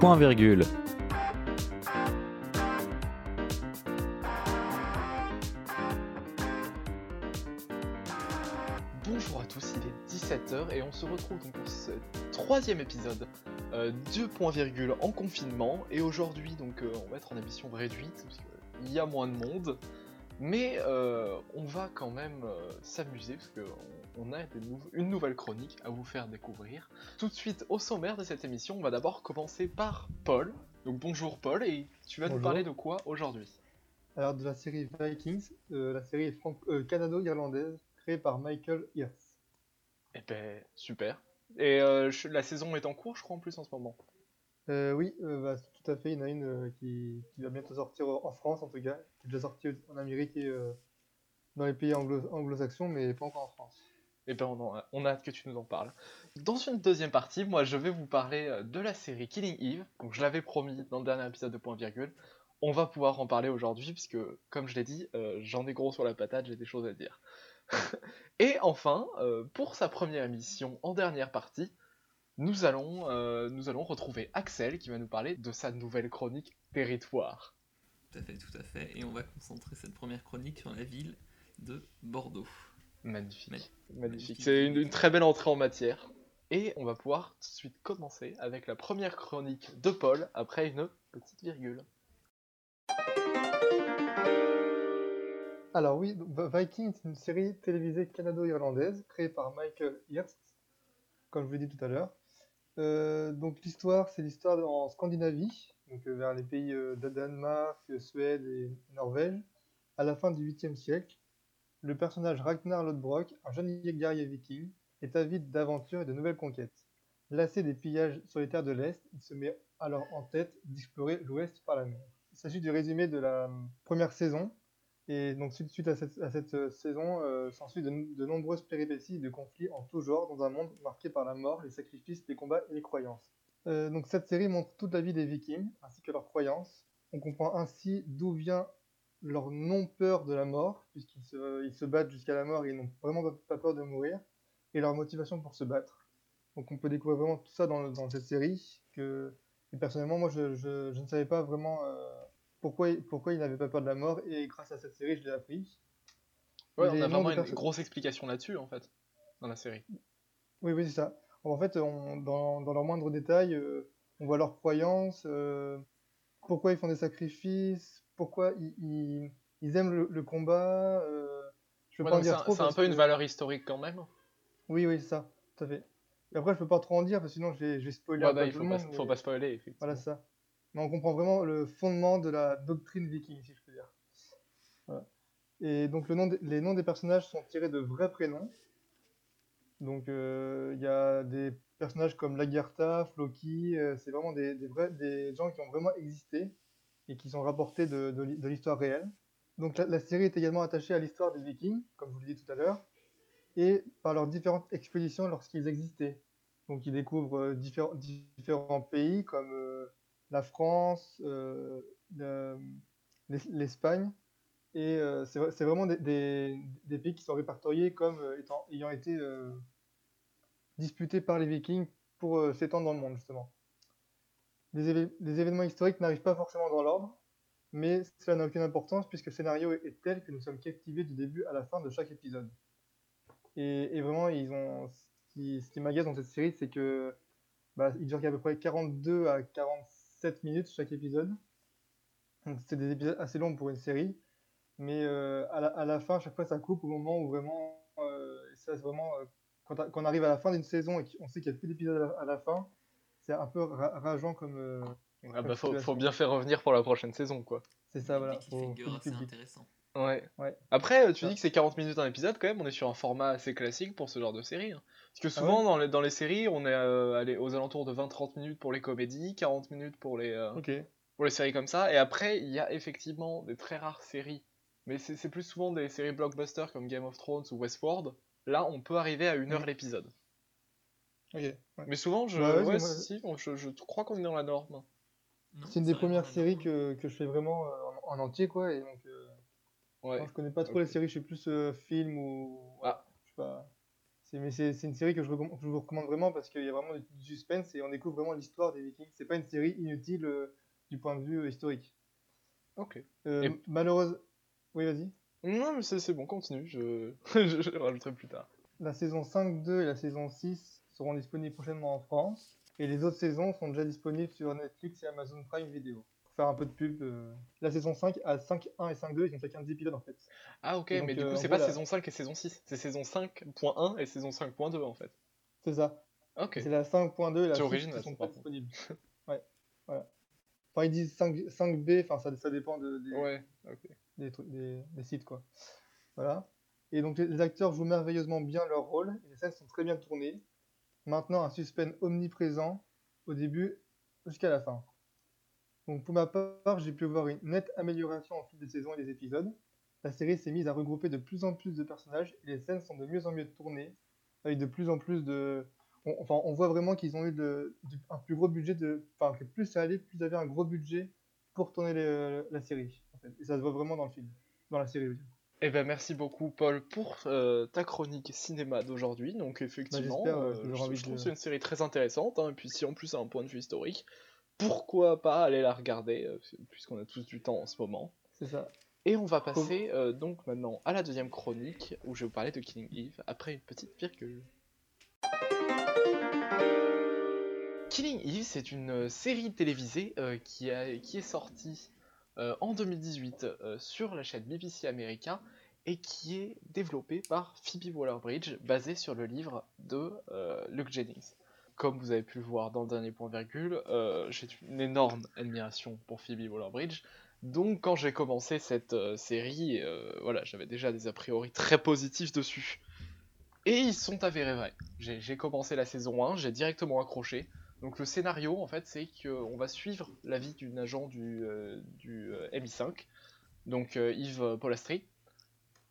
Point virgule. Bonjour à tous, il est 17h et on se retrouve pour ce troisième épisode euh, de Point Virgule en confinement. Et aujourd'hui, donc, euh, on va être en émission réduite parce qu'il y a moins de monde. Mais euh, on va quand même euh, s'amuser parce qu'on on a nou- une nouvelle chronique à vous faire découvrir. Tout de suite, au sommaire de cette émission, on va d'abord commencer par Paul. Donc bonjour Paul, et tu vas nous parler de quoi aujourd'hui? Alors de la série Vikings, euh, la série euh, canado-irlandaise créée par Michael Hirst. Eh ben, super. Et euh, je- la saison est en cours, je crois, en plus en ce moment. Euh, oui, euh, bah, tout à fait, il y en a une euh, qui, qui va bientôt sortir en France en tout cas, qui est déjà sortie en Amérique et dans les pays anglo- anglo-saxons, mais pas encore en France. Eh ben, on, a hâte que tu nous en parles. Dans une deuxième partie, moi, je vais vous parler euh, de la série Killing Eve. Donc, je l'avais promis dans le dernier épisode de Point Virgule. On va pouvoir en parler aujourd'hui, puisque, comme je l'ai dit, euh, j'en ai gros sur la patate, j'ai des choses à dire. Et enfin, euh, pour sa première émission en dernière partie, nous allons, nous allons retrouver Axel qui va nous parler de sa nouvelle chronique Territoire. Tout à fait, tout à fait. Et on va concentrer cette première chronique sur la ville de Bordeaux. Magnifique. Magnifique. Magnifique. C'est une, une très belle entrée en matière. Et on va pouvoir tout de suite commencer avec la première chronique de Paul après une petite virgule. Alors oui, donc, Vi- Vikings, c'est une série télévisée canado-irlandaise créée par Michael Hirst, comme je vous l'ai dit tout à l'heure. Euh, donc l'histoire, c'est l'histoire en Scandinavie, donc euh, vers les pays euh, de Danemark, Suède et Norvège, à la fin du 8e siècle. Le personnage Ragnar Lodbrok, un jeune guerrier viking, est avide d'aventures et de nouvelles conquêtes. Lassé des pillages sur les terres de l'Est, il se met alors en tête d'explorer l'Ouest par la mer. Il s'agit du résumé de la euh, première saison, et donc suite, à cette, à cette, euh, saison, euh, s'ensuit de, nombreuses péripéties et de conflits en tout genre dans un monde marqué par la mort, les sacrifices, les combats et les croyances. Donc cette série montre toute la vie des Vikings ainsi que leurs croyances. On comprend ainsi d'où vient leur non-peur de la mort, puisqu'ils se, ils se battent jusqu'à la mort et ils n'ont vraiment pas, pas peur de mourir, et leur motivation pour se battre. Donc on peut découvrir vraiment tout ça dans, dans cette série, que et personnellement moi je, je- je ne savais pas vraiment euh, pourquoi, pourquoi ils n'avaient pas peur de la mort, et grâce à cette série je l'ai appris. Ouais, on a vraiment une grosse explication là-dessus en fait, dans la série. Oui, oui, c'est ça. En fait, on- dans, dans leurs moindres détails, euh, on voit leurs croyances, euh, pourquoi ils font des sacrifices, pourquoi ils, ils- ils aiment le, le combat. euh, je peux Ouais, pas en dire un, trop c'est un peu une valeur historique quand même. Oui, oui, c'est ça, tout à fait. Et après, je peux pas trop en dire parce que sinon je vais, je vais spoiler Ouais, bah, il faut pas, faut pas spoiler, effectivement. Voilà, ça. Mais on comprend vraiment le fondement de la doctrine viking, si je peux dire. Voilà. Et donc, le nom les noms des personnages sont tirés de vrais prénoms. Donc, euh, il y a des personnages comme Lagertha, Floki, euh, c'est vraiment des, des, vrais, des gens qui ont vraiment existé et qui sont rapportés de, de l'hi- de l'histoire réelle. Donc, la, série est également attachée à l'histoire des Vikings, comme je vous l'ai dit tout à l'heure, et par leurs différentes expéditions lorsqu'ils existaient. Donc, ils découvrent euh, différents, pays comme euh, la France, euh, le- l'Es- l'Espagne. Et c'est vra- c'est vraiment des, pays qui sont répertoriés comme ayant été disputés par les Vikings pour s'étendre dans le monde, justement. Les, événements historiques n'arrivent pas forcément dans l'ordre, mais cela n'a aucune importance puisque le scénario est, tel que nous sommes captivés du début à la fin de chaque épisode. Et, vraiment, ce qui, ce qui m'agace dans cette série, c'est que bah, il dure à peu près 42 à 47 minutes chaque épisode. C'est des épisodes assez longs pour une série, mais euh, à la, fin, chaque fois, ça coupe au moment où vraiment, euh, ça c'est vraiment, euh, quand, on arrive à la fin d'une saison et qu'on sait qu'il n'y a plus d'épisodes à la fin, c'est un peu ra- rageant comme. euh, Ah bah, faut, bien faire revenir pour la prochaine saison, quoi. c'est ça, voilà. Faut- intéressant. Ouais. Ouais. Après, euh, tu Ça. dis que c'est 40 minutes un épisode, quand même, on est sur un format assez classique pour ce genre de série. hein. Parce que Ah souvent, ouais dans, les, dans les séries, on est euh, allé aux alentours de 20-30 minutes pour les comédies, 40 minutes pour les, euh, pour les séries comme ça. Et après, il y a effectivement des très rares séries. Mais c'est c'est plus souvent des séries blockbusters comme Game of Thrones ou Westworld. Là, on peut arriver à une heure Mhm. l'épisode. Ok. ouais. Mais souvent, je, Bah ouais, ouais, si, je, je crois qu'on est dans la norme. C'est une des premières séries que, que je fais vraiment euh, en, en entier, quoi. Et donc, euh, non, je connais pas trop ok. les séries, je suis plus euh, film ou. Ah. Je sais pas. C'est- Mais c'est c'est une série que je, vous recommande vraiment parce qu'il y a vraiment du du suspense et on découvre vraiment l'histoire des Vikings. C'est pas une série inutile euh, du point de vue historique. Ok. Euh, Et- Malheureuse. Oui, vas-y. Non, mais c'est c'est bon, continue, je... je je le rajouterai plus tard. La saison 5, 2 et la saison 6 seront disponibles prochainement en France. Et les autres saisons sont déjà disponibles sur Netflix et Amazon Prime Video. Pour faire un peu de pub, euh, la saison 5 à 5, 1 et 5, 2, ils ont chacun 10 épisodes en fait. Ah ok, donc, mais du euh, coup c'est pas la- saison 5 et saison 6, c'est saison 5.1 et saison 5.2 en fait. C'est ça. Ok. C'est la 5.2 et la C'est 6 original, qui sont pas disponibles. ouais, voilà. Enfin, ils disent 5, 5B, enfin, ça, ça dépend de, des, Ouais, ok. des, trucs- des, des sites, quoi. Voilà. Et donc, les, les acteurs jouent merveilleusement bien leur rôle, et les scènes sont très bien tournées. Maintenant, un suspense omniprésent au début jusqu'à la fin. Donc, pour ma part, j'ai pu voir une nette amélioration au fil des saisons et des épisodes. La série s'est mise à regrouper de plus en plus de personnages, et les scènes sont de mieux en mieux tournées, avec de plus en plus de, on, enfin, on voit vraiment qu'ils ont eu de- un plus gros budget de, enfin, que plus ça allait, plus ils avaient un gros budget pour tourner la série. Et ça se voit vraiment dans le film, dans la série. dire. Eh ben merci beaucoup Paul pour euh, ta chronique cinéma d'aujourd'hui. Donc effectivement, j'espère, euh, euh, je, j'aurai envie je trouve de- que c'est une série très intéressante. hein, et puis si en plus à un point de vue historique, pourquoi pas aller la regarder puisqu'on a tous du temps en ce moment. C'est ça. Et on va passer euh, donc maintenant à la deuxième chronique où je vais vous parler de Killing Eve après une petite virgule. Killing Eve, c'est une série télévisée qui, a- qui est sortie en 2018 euh, sur la chaîne BBC America et qui est développée par Phoebe Waller-Bridge, basée sur le livre de euh, Luke Jennings. Comme vous avez pu le voir dans le dernier point virgule, euh, j'ai une énorme admiration pour Phoebe Waller-Bridge. Donc quand j'ai commencé cette euh, série, euh, voilà, j'avais déjà des a priori très positifs dessus. Et ils sont avérés vrais. J'ai commencé la saison 1, j'ai directement accroché. Donc le scénario, en fait, c'est qu'on va suivre la vie d'une agent du, euh, euh, MI5, donc euh, Yves Polastri.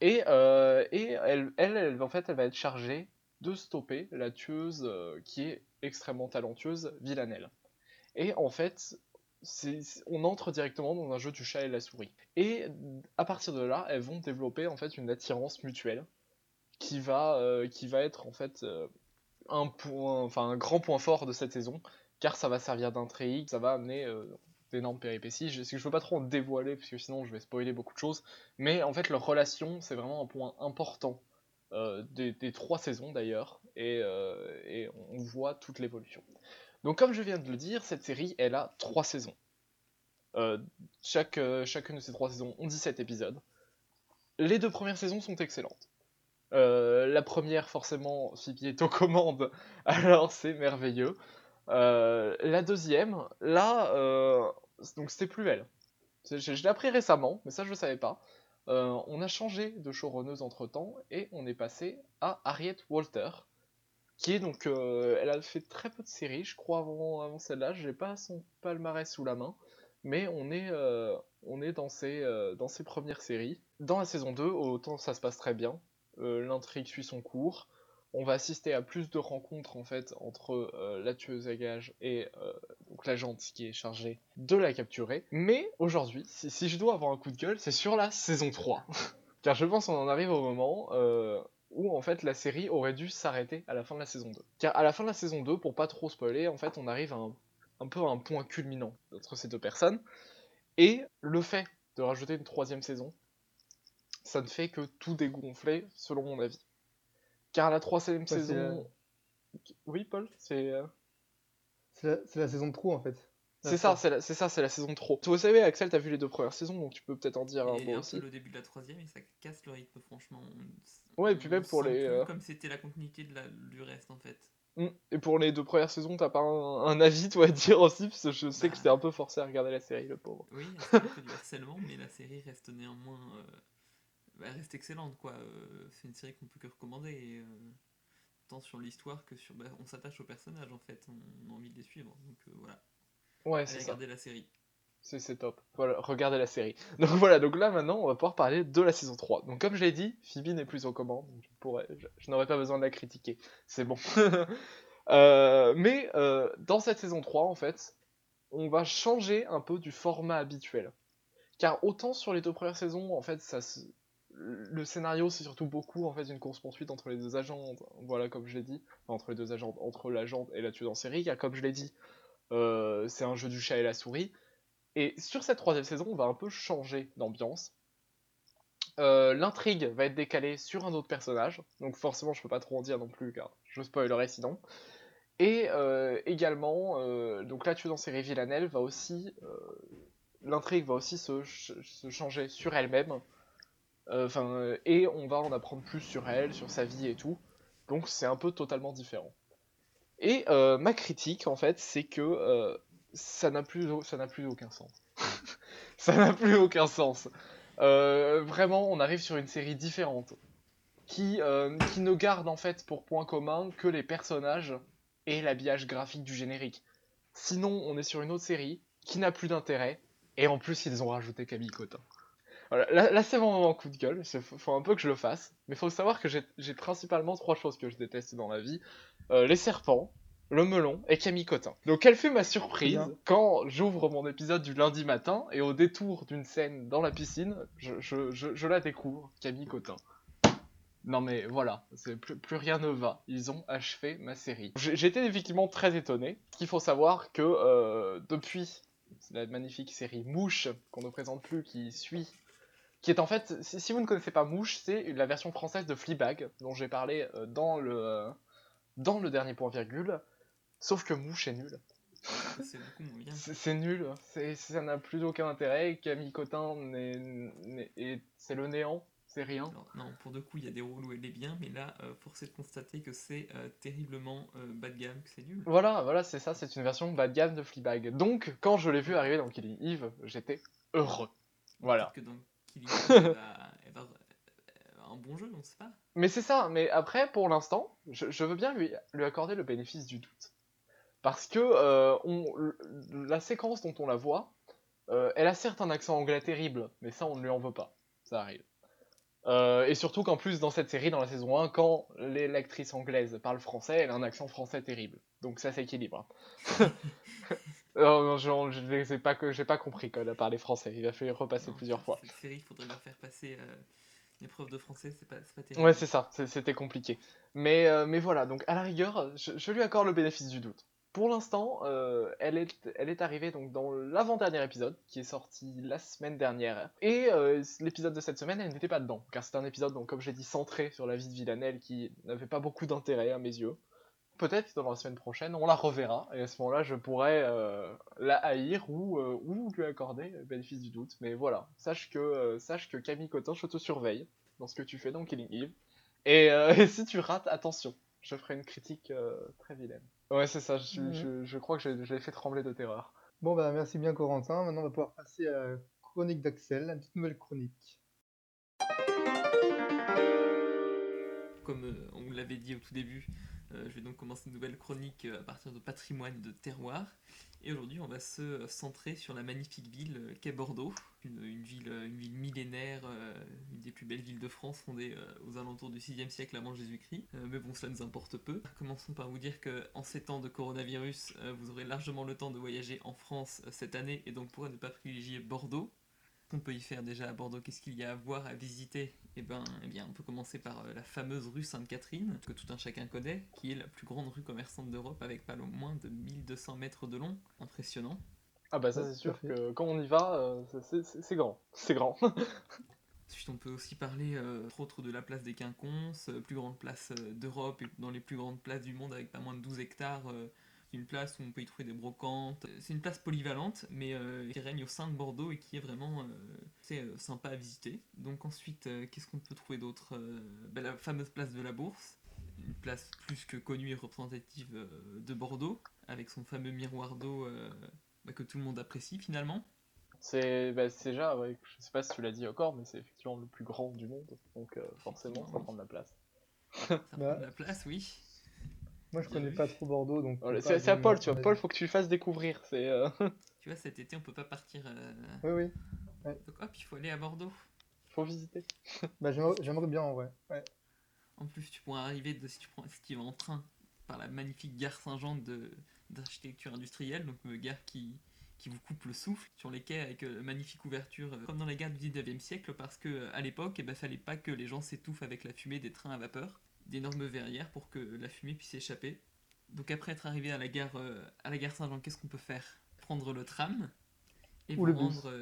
Et, elle, elle, en fait, elle va être chargée de stopper la tueuse qui est extrêmement talentueuse, Villanelle. Et en fait, on entre directement dans un jeu du chat et la souris. Et à partir de là, elles vont développer en fait une attirance mutuelle qui va, être en fait un point, un grand point fort de cette saison, car ça va servir d'intrigue, ça va amener euh, d'énormes péripéties. Je, je veux pas trop en dévoiler parce que sinon je vais spoiler beaucoup de choses, mais en fait leur relation c'est vraiment un point important euh, des, trois saisons d'ailleurs, et, euh, et on voit toute l'évolution. Donc comme je viens de le dire, cette série elle a trois saisons. Chaque, chacune de ces trois saisons ont 17 épisodes. Les deux premières saisons sont excellentes. Euh, la première, forcément, Phoebe est aux commandes, alors c'est merveilleux. Euh, la deuxième, là, euh, donc c'était plus elle. Je, l'ai appris récemment, mais ça je ne savais pas. On a changé de showrunneuse entre temps et on est passé à Harriet Walter, qui est donc, elle a fait très peu de séries, je crois avant, avant celle-là. Je n'ai pas son palmarès sous la main, mais on est, on est dans ses, dans ses premières séries. Dans la saison 2, autant ça se passe très bien. Euh, L'intrigue suit son cours. On va assister à plus de rencontres en fait entre euh, la tueuse à gages et euh, donc l'agente qui est chargée de la capturer. Mais aujourd'hui, si, je dois avoir un coup de gueule, c'est sur la saison 3. Car je pense qu'on en arrive au moment où en fait la série aurait dû s'arrêter à la fin de la saison 2. Car à la fin de la saison 2, pour pas trop spoiler, en fait on arrive à un point culminant entre ces deux personnes. Et le fait de rajouter une troisième saison, ça ne fait que tout dégonfler selon mon avis. Car la troisième c'est saison... Oui Paul C'est... euh, C'est la, saison de trop en fait. C'est ça, c'est la- ça, c'est la saison trop. Vous savez, Axel, t'as vu les deux premières saisons, donc tu peux peut-être en dire un Et mot un aussi. peu le début de la troisième et ça casse le rythme franchement. On- Ouais, et puis on même pour les, euh, Comme c'était la continuité de la- du reste en fait. Mm. Et pour les deux premières saisons, t'as pas un, un avis, toi, à dire aussi, parce que je sais que Bah. j'étais un peu forcé à regarder la série, le pauvre. Oui, c'est un peu du harcèlement, mais la série reste néanmoins. euh, bah, reste excellente quoi. Euh, c'est une série qu'on peut que recommander. et, euh, tant sur l'histoire que sur. bah, on s'attache aux personnages en fait, on, a envie de les suivre. Donc euh, voilà, Ouais, c'est ça. regarder la série. C'est c'est top. Voilà, regardez la série. Donc voilà, donc là maintenant, on va pouvoir parler de la saison 3. Donc comme je l'ai dit, Phoebe n'est plus aux commandes, donc je, pourrais- je, je n'aurais pas besoin de la critiquer. C'est bon. Euh, mais euh, dans cette saison 3, en fait, on va changer un peu du format habituel. Car autant sur les deux premières saisons, en fait, ça se- le scénario, c'est surtout beaucoup en fait une course-poursuite entre les deux agents, voilà, comme je l'ai dit, Enfin, entre les deux agents, entre l'agent et la tueuse en série, car comme je l'ai dit, euh, c'est un jeu du chat et la souris. Et sur cette troisième saison, on va un peu changer d'ambiance. Euh, L'intrigue va être décalée sur un autre personnage, donc forcément je peux pas trop en dire non plus, car je spoilerai sinon. Et euh, également, donc la tueuse en série Villanelle va aussi, l'intrigue va aussi se changer sur elle-même. Euh, euh, et on va en apprendre plus sur elle, sur sa vie et tout. Donc c'est un peu totalement différent. Et euh, ma critique, en fait, c'est que ça n'a plus, aucun sens. ça n'a plus aucun sens. Vraiment, on arrive sur une série différente qui, qui ne garde en fait pour point commun que les personnages et l'habillage graphique du générique. Sinon, on est sur une autre série qui n'a plus d'intérêt. Et en plus, ils ont rajouté Camille Cotin. Voilà, là, là, c'est mon moment coup de gueule. Il faut, un peu que je le fasse. Mais il faut savoir que j'ai principalement trois choses que je déteste dans la vie Euh, les serpents, le melon et Camille Cotin. Donc, quelle fut ma surprise Bien. quand j'ouvre mon épisode du lundi matin et au détour d'une scène dans la piscine, je, je- je- je la découvre, Camille Cotin. Non mais voilà, c'est plus, plus rien ne va. Ils ont achevé ma série. Été effectivement très étonné. Il faut savoir que euh, depuis la magnifique série Mouche, qu'on ne présente plus, qui suit, qui est en fait, si, si vous ne connaissez pas Mouche, c'est la version française de Fleabag, dont j'ai parlé euh, dans le euh, dans le dernier point virgule. Sauf que Mouche est nul. C'est beaucoup moins bien. C'est c'est nul, ça n'a plus aucun intérêt. Camille Cotin, c'est le néant, c'est rien. Non, pour de coup, il y a des rôles où elle est bien, mais là, euh, force est de constater que c'est euh, terriblement euh, bas de gamme, que c'est nul. Voilà, voilà, c'est ça, c'est une version bas de gamme de Fleabag. Donc, quand je l'ai vu arriver dans Killing Eve, j'étais heureux. Voilà. Peut-être que dans Va- elle va- elle va un bon jeu, on sait pas. Mais c'est ça, mais après, pour l'instant, je, je veux bien lui, lui accorder le bénéfice du doute. Parce que euh, on, la séquence dont on la voit, euh, elle a certes un accent anglais terrible, mais ça, on ne lui en veut pas. Ça arrive. Euh, et surtout qu'en plus, dans cette série, dans la saison 1, quand l'actrice anglaise parle français, elle a un accent français terrible. Donc ça s'équilibre. non, non, je- n'ai pas, pas compris qu'elle a parlé français. Il a fallu repasser Non, plusieurs fois. Cette série, il faudrait leur faire passer euh, l'épreuve de français, c'est pas, c'est pas terrible. Ouais, c'est ça, c'est- c'était compliqué. Mais, euh, mais voilà, donc à la rigueur, je, je lui accorde le bénéfice du doute. Pour l'instant, euh, elle, est, elle est arrivée donc dans l'avant-dernier épisode, qui est sorti la semaine dernière. Et euh, l'épisode de cette semaine, elle n'était pas dedans, car c'est un épisode, donc, comme j'ai dit, centré sur la vie de Villanelle, qui n'avait pas beaucoup d'intérêt à mes yeux. Peut-être dans la semaine prochaine, on la reverra, et à ce moment-là, je pourrais euh, la haïr ou, euh, ou lui accorder le bénéfice du doute. Mais voilà, sache que, euh, sache que Camille Cotin, je te surveille dans ce que tu fais dans Killing Eve. Et, euh, et si tu rates, attention, je ferai une critique euh, très vilaine. Ouais, c'est ça, je, Mhm. je- je crois que je, je l'ai fait trembler de terreur. Bon, bah, merci bien, Corentin. Maintenant, on va pouvoir passer à la chronique d'Axel, la toute nouvelle chronique. Comme euh, on vous l'avait dit au tout début, euh, je vais donc commencer une nouvelle chronique euh, à partir de patrimoine de terroir. Et aujourd'hui, on va se euh, centrer sur la magnifique ville qu'est Bordeaux, une, ville, millénaire, une des plus belles villes de France, fondée aux alentours du 6e siècle avant Jésus-Christ. Mais bon, cela nous importe peu. Commençons par vous dire que en ces temps de coronavirus, vous aurez largement le temps de voyager en France cette année, et donc pourquoi ne pas privilégier Bordeaux? Qu'on peut y faire déjà à Bordeaux? Qu'est-ce qu'il y a à voir, à visiter? Eh ben, eh bien, on peut commencer par euh, la fameuse rue Sainte-Catherine, que tout un chacun connaît, qui est la plus grande rue commerçante d'Europe avec pas le moins de 1200 mètres de long. Impressionnant. Ah bah ça Ouais, c'est sûr que quand on y va, euh, c'est- grand. C'est grand. Ensuite, on peut aussi parler, euh, entre autres, de la place des Quinconces, plus grande place euh, d'Europe et dans les plus grandes places du monde avec pas moins de 12 hectares. euh, une place où on peut y trouver des brocantes. C'est une place polyvalente, mais euh, qui règne au sein de Bordeaux et qui est vraiment euh, c'est, euh, sympa à visiter. Donc ensuite, euh, qu'est-ce qu'on peut trouver d'autre Euh, ben, La fameuse place de la Bourse, une place plus que connue et représentative euh, de Bordeaux, avec son fameux miroir d'eau euh, bah, que tout le monde apprécie finalement. C'est bah, c'est déjà, ouais, je sais pas si tu l'as dit encore, mais c'est effectivement le plus grand du monde. Donc euh, forcément, ça prend de la place. Ça prend Bah. de la place, oui. Moi, je connais vu. pas trop Bordeaux, donc. Peux c'est à Paul, tu vois. Paul, faut que tu le fasses découvrir. C'est euh, Tu vois, cet été, on peut pas partir. euh, Oui, oui. Donc hop, il faut aller à Bordeaux. faut visiter. Bah, j'aimerais bien, en vrai. Ouais. En plus, tu pourras arriver, de, si, tu prends, si tu vas en train, par la magnifique gare Saint-Jean de- d'architecture industrielle, donc une gare qui, qui vous coupe le souffle sur les quais avec euh, magnifique ouverture, euh, comme dans les gares du 19e siècle, parce que euh, à l'époque, il eh ben, fallait pas que les gens s'étouffent avec la fumée des trains à vapeur, d'énormes verrières pour que la fumée puisse échapper. Donc après être arrivé à la gare, à la gare Saint-Jean, qu'est-ce qu'on peut faire? Prendre le tram et Ou vous le rendre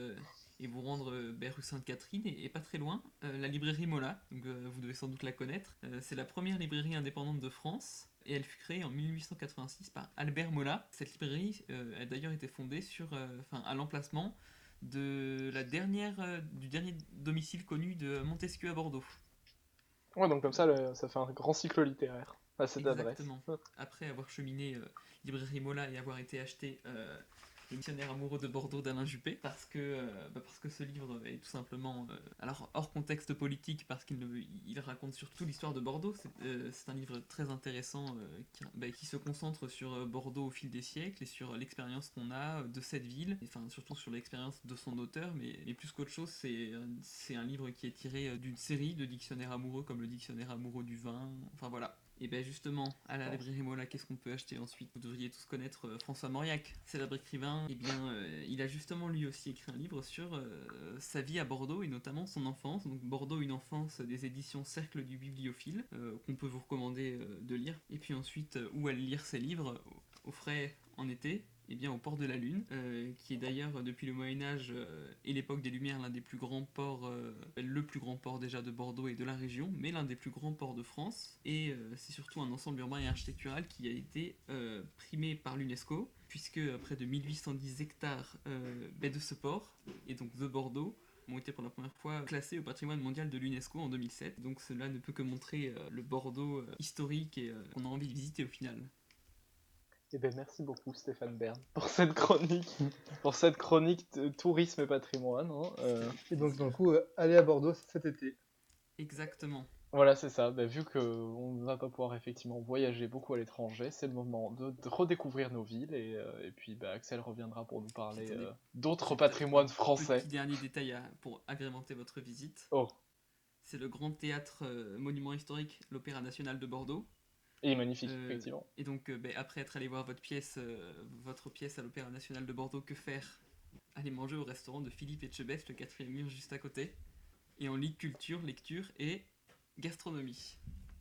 et vous rendre euh, ben, rue Sainte-Catherine et, et pas très loin, euh, la librairie Mola, donc euh, vous devez sans doute la connaître. Euh, c'est la première librairie indépendante de France et elle fut créée en 1886 par Albert Mola. Cette librairie euh, a d'ailleurs été fondée sur, euh, enfin, à l'emplacement de la dernière, euh, du dernier domicile connu de Montesquieu à Bordeaux. Ouais, donc comme ça, ça fait un grand cycle littéraire. Exactement. Après avoir cheminé euh, librairie Mola et avoir été acheté euh, Le missionnaire amoureux de Bordeaux d'Alain Juppé, parce que, euh, bah, parce que ce livre est tout simplement, euh, alors hors contexte politique, parce qu'il raconte surtout l'histoire de Bordeaux. C'est euh, un livre très intéressant qui, bah, qui se concentre sur Bordeaux au fil des siècles et sur l'expérience qu'on a de cette ville, et, enfin surtout sur l'expérience de son auteur, mais, mais plus qu'autre chose, c'est un- livre qui est tiré d'une série de dictionnaires amoureux, comme le dictionnaire amoureux du vin, enfin voilà. Et bien justement, à la librairie Mola, qu'est-ce qu'on peut acheter ensuite? Vous devriez tous connaître euh, François Mauriac, célèbre écrivain. Et bien, euh, il a justement lui aussi écrit un livre sur euh, sa vie à Bordeaux et notamment son enfance. Donc Bordeaux, une enfance des éditions Cercle du Bibliophile, qu'on peut vous recommander de lire. Et puis ensuite, où aller lire ses livres au frais en été et bien au port de la Lune, euh, qui est d'ailleurs euh, depuis le Moyen Âge euh, et l'époque des Lumières l'un des plus grands ports, le plus grand port déjà de Bordeaux et de la région, mais l'un des plus grands ports de France. Et c'est surtout un ensemble urbain et architectural qui a été primé par l'UNESCO, puisque près de 1810 hectares baie de ce port, et donc de Bordeaux, ont été pour la première fois classés au patrimoine mondial de l'UNESCO en 2007. Donc cela ne peut que montrer le Bordeaux historique et qu'on a envie de visiter au final. Eh ben, merci beaucoup Stéphane Bern pour cette chronique, pour cette chronique de tourisme et patrimoine. hein, euh. Et donc, du coup, euh, aller à Bordeaux cet été. Exactement. Voilà, c'est ça. Ben, vu qu'on ne va pas pouvoir effectivement voyager beaucoup à l'étranger, c'est le moment de, de redécouvrir nos villes et, euh, et puis ben, Axel reviendra pour nous parler euh, d'autres patrimoines français. Petit dernier détail à- pour agrémenter votre visite. Oh, C'est le grand théâtre euh, monument historique, l'Opéra national de Bordeaux. Il est magnifique, Euh, effectivement. Et donc, euh, ben, après être allé voir votre pièce, euh, votre pièce à l'Opéra national de Bordeaux, que faire? Aller manger au restaurant de Philippe Etchebest, le quatrième mur juste à côté. Et on lit culture, lecture et gastronomie.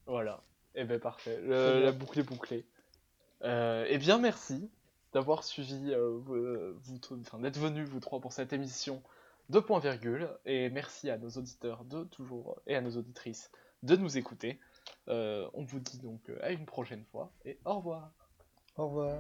Voilà. Eh ben parfait. Le- la boucle est bouclée. Euh, eh bien, merci d'avoir suivi, euh, vous, enfin, d'être venus vous trois pour cette émission de Point Virgule. Et merci à nos auditeurs de toujours et à nos auditrices de nous écouter. Euh, on vous dit donc euh, à une prochaine fois et au revoir. Au revoir.